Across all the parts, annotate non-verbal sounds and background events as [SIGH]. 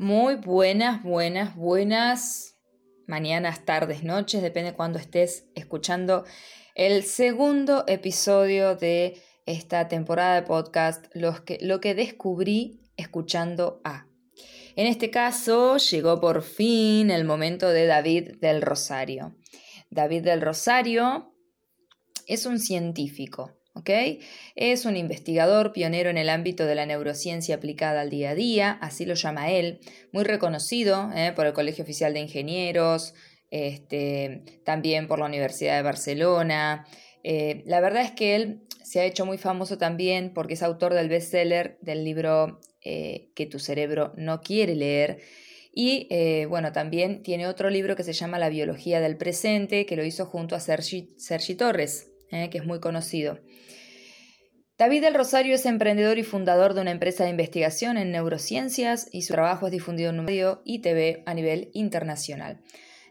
Muy buenas, buenas, buenas mañanas, tardes, noches, depende cuando estés escuchando el segundo episodio de esta temporada de podcast, que, lo que descubrí escuchando a. En este caso llegó por fin el momento de David del Rosario. David del Rosario es un científico, es un investigador pionero en el ámbito de la neurociencia aplicada al día a día, así lo llama él, muy reconocido ¿eh? por el Colegio Oficial de Ingenieros, este, también por la Universidad de Barcelona. Eh, la verdad es que él se ha hecho muy famoso también porque es autor del bestseller del libro eh, Que tu cerebro no quiere leer. Y bueno, también tiene otro libro que se llama La biología del presente, que lo hizo junto a Sergi, Sergi Torres, que es muy conocido. David del Rosario es emprendedor y fundador de una empresa de investigación en neurociencias y su trabajo es difundido en un medio y TV a nivel internacional.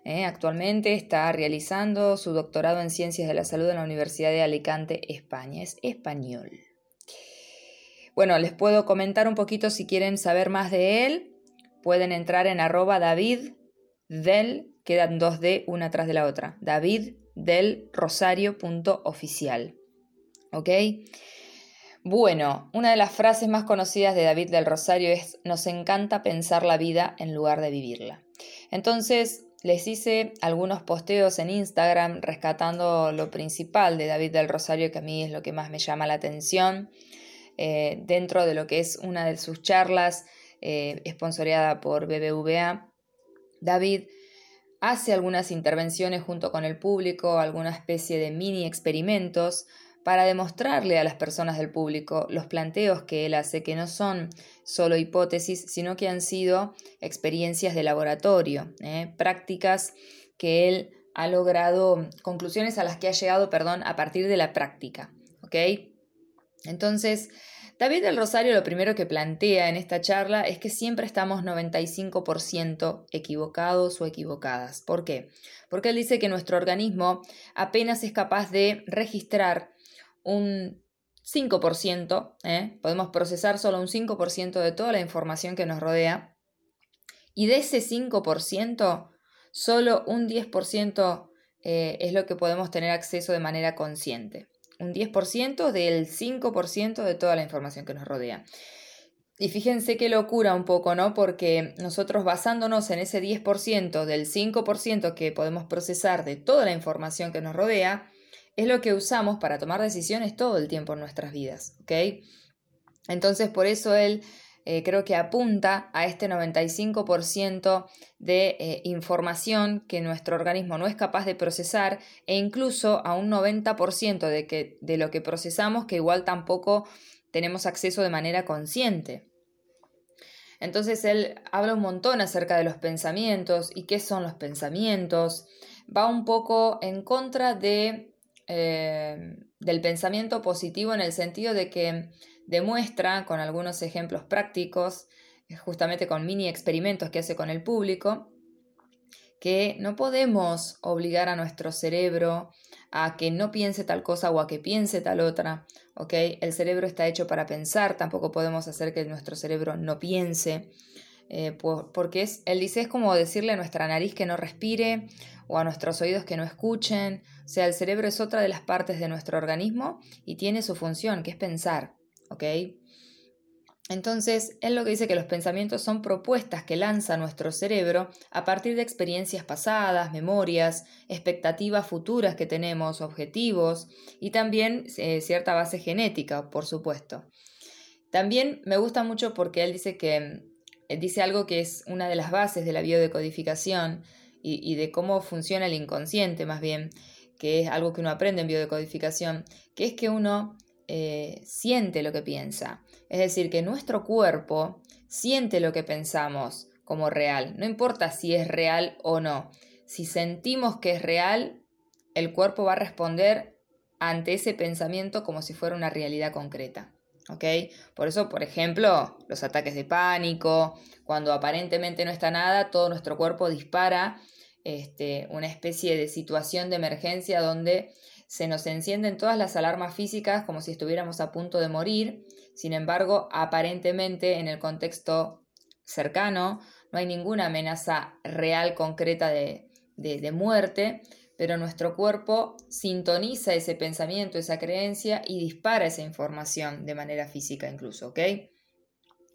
Eh, actualmente está realizando su doctorado en Ciencias de la Salud en la Universidad de Alicante, España. Es español. Bueno, les puedo comentar un poquito si quieren saber más de él. Pueden entrar en arroba David del, quedan dos D una tras de la otra. David del Rosario.oficial. ¿Ok? Bueno, una de las frases más conocidas de David del Rosario es, nos encanta pensar la vida en lugar de vivirla. Entonces, les hice algunos posteos en Instagram rescatando lo principal de David del Rosario, que a mí es lo que más me llama la atención, eh, dentro de lo que es una de sus charlas, eh, por BBVA. David hace algunas intervenciones junto con el público, alguna especie de mini experimentos para demostrarle a las personas del público los planteos que él hace, que no son solo hipótesis, sino que han sido experiencias de laboratorio, ¿eh? prácticas que él ha logrado, conclusiones a las que ha llegado, perdón, a partir de la práctica. ¿ok? Entonces, David del Rosario lo primero que plantea en esta charla es que siempre estamos 95% equivocados o equivocadas. ¿Por qué? Porque él dice que nuestro organismo apenas es capaz de registrar un 5%, ¿eh? podemos procesar solo un 5% de toda la información que nos rodea, y de ese 5%, solo un 10% eh, es lo que podemos tener acceso de manera consciente. Un 10% del 5% de toda la información que nos rodea. Y fíjense qué locura un poco, ¿no? Porque nosotros basándonos en ese 10% del 5% que podemos procesar de toda la información que nos rodea, es lo que usamos para tomar decisiones todo el tiempo en nuestras vidas, ¿ok? Entonces, por eso él eh, creo que apunta a este 95% de eh, información que nuestro organismo no es capaz de procesar e incluso a un 90% de, que, de lo que procesamos que igual tampoco tenemos acceso de manera consciente. Entonces él habla un montón acerca de los pensamientos y qué son los pensamientos. Va un poco en contra de eh, del pensamiento positivo en el sentido de que demuestra con algunos ejemplos prácticos, eh, justamente con mini experimentos que hace con el público, que no podemos obligar a nuestro cerebro a que no piense tal cosa o a que piense tal otra, ¿ok? El cerebro está hecho para pensar, tampoco podemos hacer que nuestro cerebro no piense. Eh, porque es, él dice es como decirle a nuestra nariz que no respire o a nuestros oídos que no escuchen. O sea, el cerebro es otra de las partes de nuestro organismo y tiene su función, que es pensar, Entonces, él lo que dice que los pensamientos son propuestas que lanza nuestro cerebro a partir de experiencias pasadas, memorias, expectativas futuras que tenemos, objetivos y también eh, cierta base genética, por supuesto. También me gusta mucho porque él dice que eh, dice algo que es una de las bases de la biodecodificación y, de cómo funciona el inconsciente más bien, que es algo que uno aprende en biodecodificación, que es que uno eh, siente lo que piensa. Es decir, que nuestro cuerpo siente lo que pensamos como real. No importa si es real o no. Si sentimos que es real, el cuerpo va a responder ante ese pensamiento como si fuera una realidad concreta. Por eso, por ejemplo, los ataques de pánico, cuando aparentemente no está nada, todo nuestro cuerpo dispara este, una especie de situación de emergencia donde se nos encienden todas las alarmas físicas como si estuviéramos a punto de morir. Sin embargo, aparentemente en el contexto cercano, no hay ninguna amenaza real, concreta de, de, muerte, pero nuestro cuerpo sintoniza ese pensamiento, esa creencia y dispara esa información de manera física incluso, ¿ok?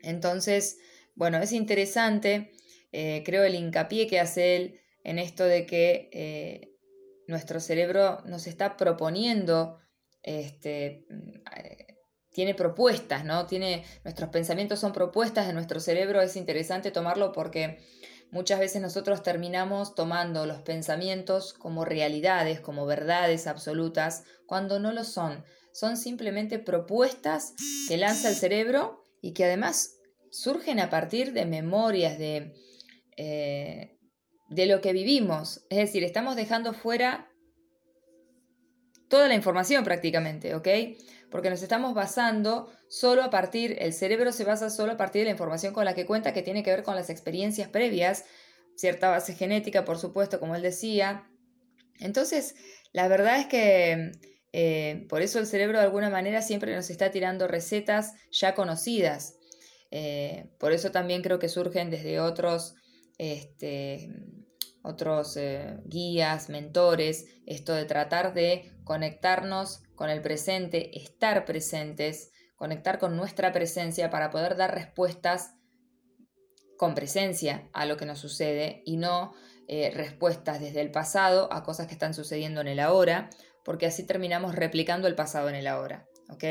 Entonces, bueno, es interesante, eh, creo el hincapié que hace él en esto de que eh, nuestro cerebro nos está proponiendo, este, eh, tiene propuestas, ¿no? Tiene, nuestros pensamientos son propuestas de nuestro cerebro, es interesante tomarlo porque muchas veces nosotros terminamos tomando los pensamientos como realidades, como verdades absolutas, cuando no lo son. Son simplemente propuestas que lanza el cerebro y que además surgen a partir de memorias, de, eh, de lo que vivimos. Es decir, estamos dejando fuera toda la información prácticamente, ¿ok? Porque nos estamos basando solo a partir, el cerebro se basa solo a partir de la información con la que cuenta, que tiene que ver con las experiencias previas, cierta base genética, por supuesto, como él decía. Entonces, la verdad es que eh, por eso el cerebro de alguna manera siempre nos está tirando recetas ya conocidas. Eh, por eso también creo que surgen desde otros este, otros eh, guías, mentores, esto de tratar de conectarnos con el presente, estar presentes, conectar con nuestra presencia para poder dar respuestas con presencia a lo que nos sucede y no eh, respuestas desde el pasado a cosas que están sucediendo en el ahora, porque así terminamos replicando el pasado en el ahora. ¿ok?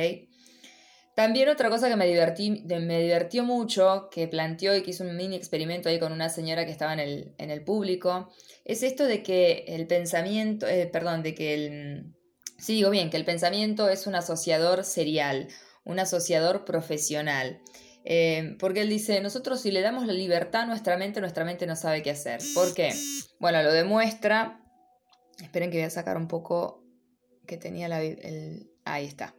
También otra cosa que me, divertí, me divertió mucho, que planteó y que hizo un mini experimento ahí con una señora que estaba en el, en el público, es esto de que el pensamiento, eh, perdón, de que el... Sí, digo bien, que el pensamiento es un asociador serial, un asociador profesional. Eh, porque él dice, nosotros si le damos la libertad a nuestra mente, nuestra mente no sabe qué hacer. ¿Por qué? Bueno, lo demuestra. Esperen que voy a sacar un poco que tenía la... El, ahí está.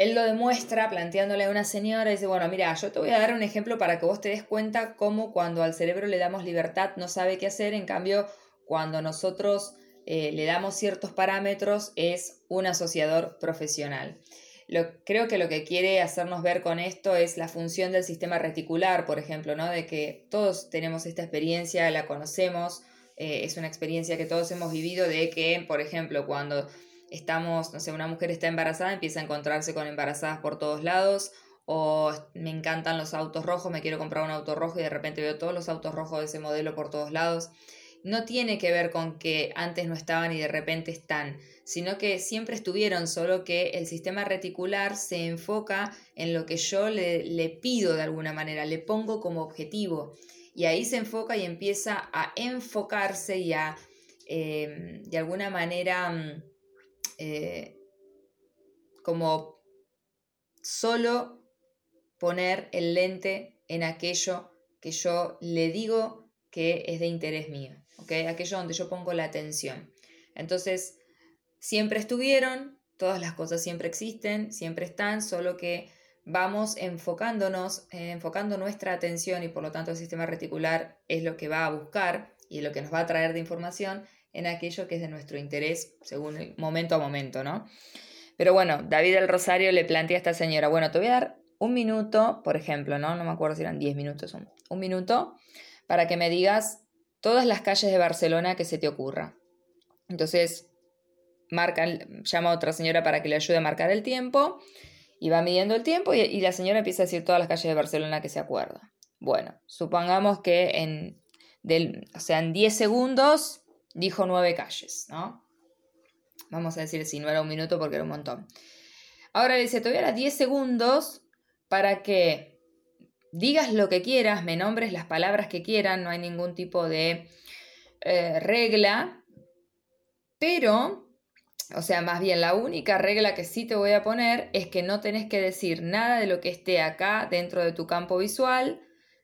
Él lo demuestra planteándole a una señora y dice, bueno, mira, yo te voy a dar un ejemplo para que vos te des cuenta cómo cuando al cerebro le damos libertad no sabe qué hacer, en cambio, cuando nosotros eh, le damos ciertos parámetros es un asociador profesional. Lo, creo que lo que quiere hacernos ver con esto es la función del sistema reticular, por ejemplo, ¿no? de que todos tenemos esta experiencia, la conocemos, eh, es una experiencia que todos hemos vivido de que, por ejemplo, cuando estamos, no sé, una mujer está embarazada, empieza a encontrarse con embarazadas por todos lados, o me encantan los autos rojos, me quiero comprar un auto rojo y de repente veo todos los autos rojos de ese modelo por todos lados. No tiene que ver con que antes no estaban y de repente están, sino que siempre estuvieron, solo que el sistema reticular se enfoca en lo que yo le, le pido de alguna manera, le pongo como objetivo. Y ahí se enfoca y empieza a enfocarse y a, eh, de alguna manera, mm, eh, como solo poner el lente en aquello que yo le digo que es de interés mío, aquello donde yo pongo la atención. Entonces, siempre estuvieron, todas las cosas siempre existen, siempre están, solo que vamos enfocándonos, eh, enfocando nuestra atención y por lo tanto el sistema reticular es lo que va a buscar y lo que nos va a traer de información en aquello que es de nuestro interés según el momento a momento, ¿no? Pero bueno, David del Rosario le plantea a esta señora, bueno, te voy a dar un minuto, por ejemplo, ¿no? No me acuerdo si eran 10 minutos, un, un minuto, para que me digas todas las calles de Barcelona que se te ocurra. Entonces, marca, llama a otra señora para que le ayude a marcar el tiempo y va midiendo el tiempo y, la señora empieza a decir todas las calles de Barcelona que se acuerda. Bueno, supongamos que en, del, o sea, en 10 segundos dijo nueve calles, ¿no? Vamos a decir si no era un minuto porque era un montón. Ahora le dice, te voy a dar 10 segundos para que digas lo que quieras, me nombres las palabras que quieran, no hay ningún tipo de eh, regla, pero, o sea, más bien la única regla que sí te voy a poner es que no tenés que decir nada de lo que esté acá dentro de tu campo visual,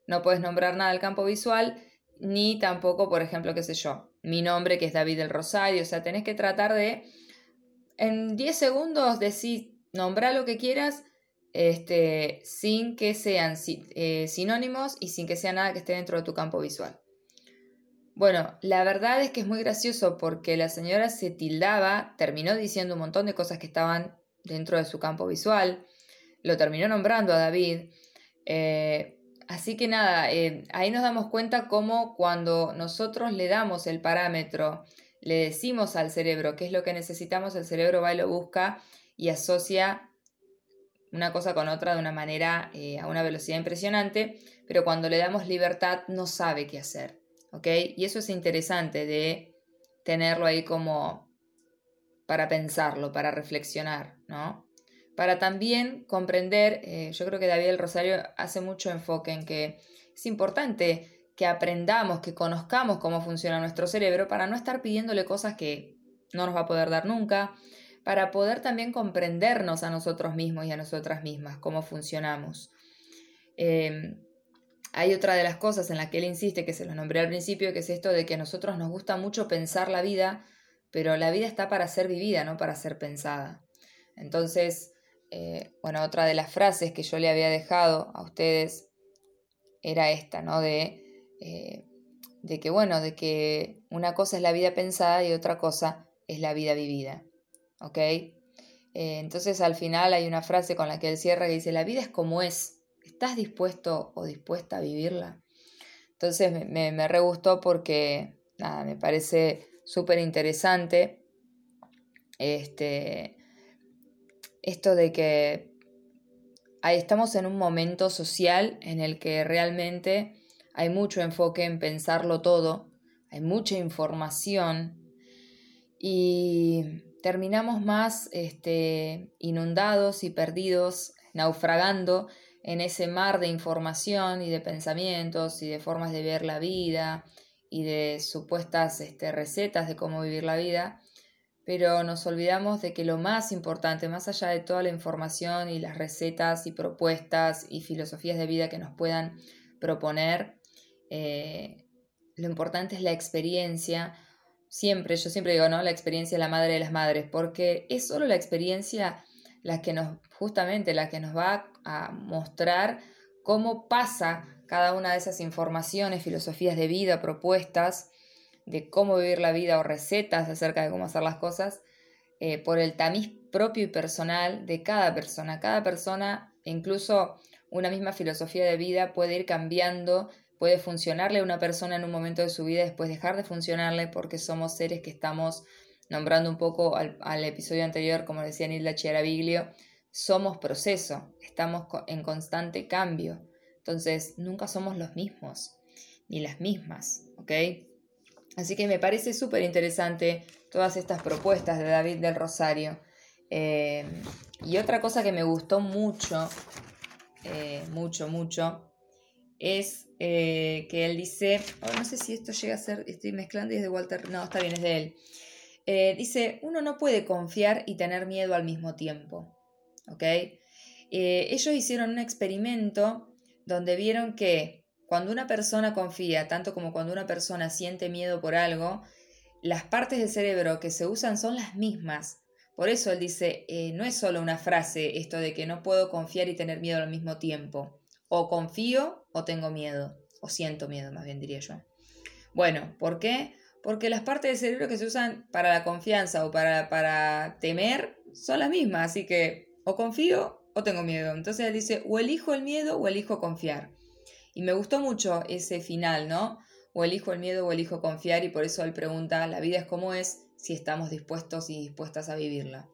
no puedes nombrar nada del campo visual, ni tampoco, por ejemplo, qué sé yo, mi nombre que es David del Rosario, o sea, tenés que tratar de en 10 segundos decir, nombrar lo que quieras, este, sin que sean eh, sinónimos y sin que sea nada que esté dentro de tu campo visual. Bueno, la verdad es que es muy gracioso porque la señora se tildaba, terminó diciendo un montón de cosas que estaban dentro de su campo visual, lo terminó nombrando a David, eh, así que nada, eh, ahí nos damos cuenta cómo cuando nosotros le damos el parámetro, le decimos al cerebro qué es lo que necesitamos, el cerebro va y lo busca y asocia una cosa con otra de una manera, eh, a una velocidad impresionante, pero cuando le damos libertad no sabe qué hacer, ¿ok? Y eso es interesante de tenerlo ahí como para pensarlo, para reflexionar, ¿no? Para también comprender, eh, yo creo que David Rosario hace mucho enfoque en que es importante que aprendamos, que conozcamos cómo funciona nuestro cerebro para no estar pidiéndole cosas que no nos va a poder dar nunca, para poder también comprendernos a nosotros mismos y a nosotras mismas, cómo funcionamos. Em, hay otra de las cosas en las que él insiste, que se lo nombré al principio, que es esto de que a nosotros nos gusta mucho pensar la vida, pero la vida está para ser vivida, no para ser pensada. Entonces, eh, bueno, otra de las frases que yo le había dejado a ustedes era esta, ¿no? De, eh, de que, bueno, de que una cosa es la vida pensada y otra cosa es la vida vivida. ¿ok? Eh, entonces al final hay una frase con la que él cierra que dice, la vida es como es, ¿estás dispuesto o dispuesta a vivirla? Entonces me, me, re gustó porque, nada, me parece súper interesante este, esto de que estamos en un momento social en el que realmente hay mucho enfoque en pensarlo todo, hay mucha información y terminamos más este, inundados y perdidos, naufragando en ese mar de información y de pensamientos y de formas de ver la vida y de supuestas este, recetas de cómo vivir la vida, pero nos olvidamos de que lo más importante, más allá de toda la información y las recetas y propuestas y filosofías de vida que nos puedan proponer, eh, lo importante es la experiencia siempre, yo siempre digo, ¿no? La experiencia es la madre de las madres, porque es solo la experiencia que nos, justamente la que nos va a mostrar cómo pasa cada una de esas informaciones, filosofías de vida, propuestas de cómo vivir la vida o recetas acerca de cómo hacer las cosas, eh, por el tamiz propio y personal de cada persona. Cada persona, incluso una misma filosofía de vida, puede ir cambiando Puede funcionarle a una persona en un momento de su vida después dejar de funcionarle porque somos seres que estamos, nombrando un poco al, episodio anterior, como decía Nilda Chiaraviglio, somos proceso, estamos en constante cambio. Entonces, nunca somos los mismos, ni las mismas, ¿ok? Así que me parece súper interesante todas estas propuestas de David del Rosario. Eh, y otra cosa que me gustó mucho, eh, mucho, mucho, es eh, que él dice, oh, no sé si esto llega a ser, estoy mezclando y es de Walter, no, está bien, es de él. Dice, uno no puede confiar y tener miedo al mismo tiempo. ¿Ok? Ellos hicieron un experimento donde vieron que cuando una persona confía, tanto como cuando una persona siente miedo por algo, las partes del cerebro que se usan son las mismas. Por eso él dice, no es solo una frase esto de que no puedo confiar y tener miedo al mismo tiempo. O confío o tengo miedo, o siento miedo más bien diría yo. Bueno, ¿por qué? Porque las partes del cerebro que se usan para la confianza o para, para temer son las mismas, así que o confío o tengo miedo. Entonces él dice, o elijo el miedo o elijo confiar. Y me gustó mucho ese final, ¿no? O elijo el miedo o elijo confiar y por eso él pregunta, ¿la vida es como es? Si estamos dispuestos y dispuestas a vivirla.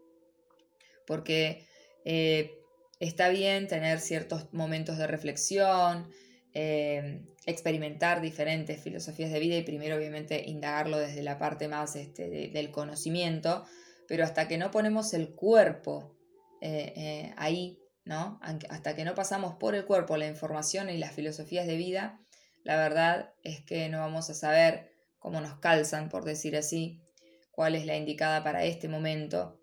Porque eh, Está bien tener ciertos momentos de reflexión, eh, experimentar diferentes filosofías de vida y primero obviamente indagarlo desde la parte más este, del conocimiento, pero hasta que no ponemos el cuerpo eh, ahí, ¿no? hasta que no pasamos por el cuerpo la información y las filosofías de vida, la verdad es que no vamos a saber cómo nos calzan, por decir así, cuál es la indicada para este momento.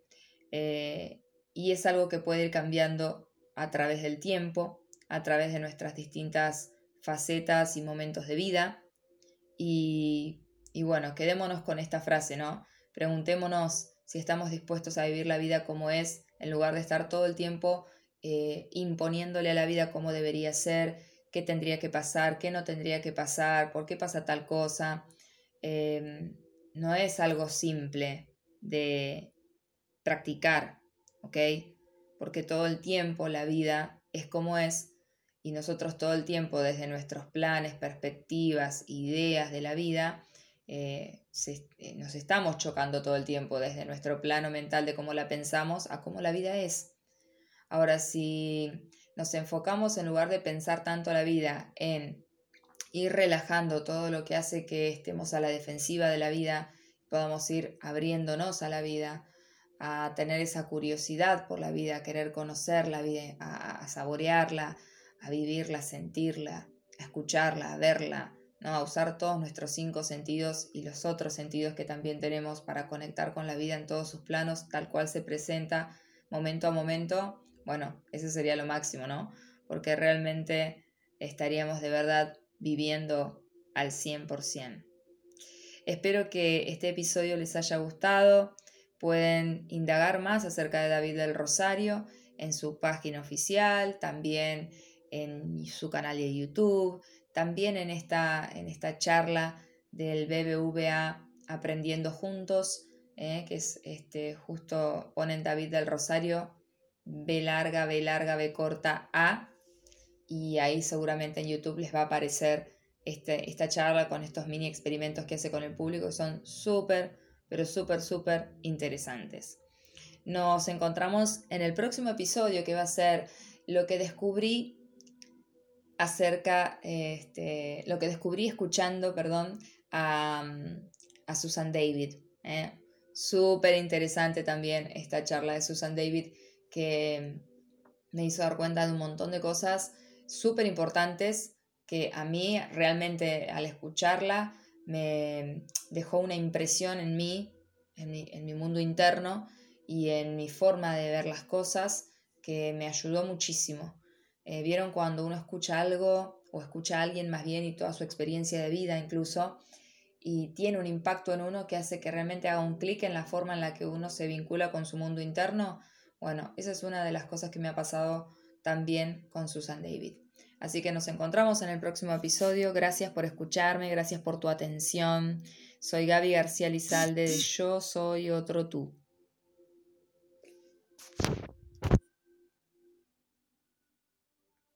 y es algo que puede ir cambiando a través del tiempo, a través de nuestras distintas facetas y momentos de vida. Y, bueno, quedémonos con esta frase, ¿no? Preguntémonos si estamos dispuestos a vivir la vida como es, en lugar de estar todo el tiempo eh, imponiéndole a la vida cómo debería ser, qué tendría que pasar, qué no tendría que pasar, por qué pasa tal cosa. Em, no es algo simple de practicar, ¿ok? porque todo el tiempo la vida es como es y nosotros todo el tiempo desde nuestros planes, perspectivas, ideas de la vida, eh, eh, nos estamos chocando todo el tiempo desde nuestro plano mental de cómo la pensamos a cómo la vida es. Ahora, si nos enfocamos en lugar de pensar tanto la vida en ir relajando todo lo que hace que estemos a la defensiva de la vida, podamos ir abriéndonos a la vida, a tener esa curiosidad por la vida, a querer conocer la vida, a, saborearla, a vivirla, a sentirla, a escucharla, a verla, ¿no? a usar todos nuestros cinco sentidos y los otros sentidos que también tenemos para conectar con la vida en todos sus planos, tal cual se presenta momento a momento, bueno, eso sería lo máximo, ¿no? Porque realmente estaríamos de verdad viviendo al 100%. Espero que este episodio les haya gustado. Pueden indagar más acerca de David del Rosario en su página oficial, también en su canal de YouTube, también en esta, en esta charla del BBVA Aprendiendo Juntos, eh, que es este, justo ponen David del Rosario, B larga, B larga, B corta, A, y ahí seguramente en YouTube les va a aparecer este, esta charla con estos mini experimentos que hace con el público, son súper, pero súper, súper interesantes. Nos encontramos en el próximo episodio que va a ser lo que descubrí acerca, este, lo que descubrí escuchando, perdón, a, Susan David. ¿eh? Súper interesante también esta charla de Susan David que me hizo dar cuenta de un montón de cosas súper importantes que a mí realmente al escucharla me dejó una impresión en mí, en mi, mundo interno y en mi forma de ver las cosas que me ayudó muchísimo. Eh, Vieron cuando uno escucha algo o escucha a alguien más bien y toda su experiencia de vida incluso, y tiene un impacto en uno que hace que realmente haga un clic en la forma en la que uno se vincula con su mundo interno. Bueno, esa es una de las cosas que me ha pasado también con Susan David. Así que nos encontramos en el próximo episodio. Gracias por escucharme, gracias por tu atención. Soy Gaby García Lizalde de [SNIFFS] Yo Soy Otro Tú.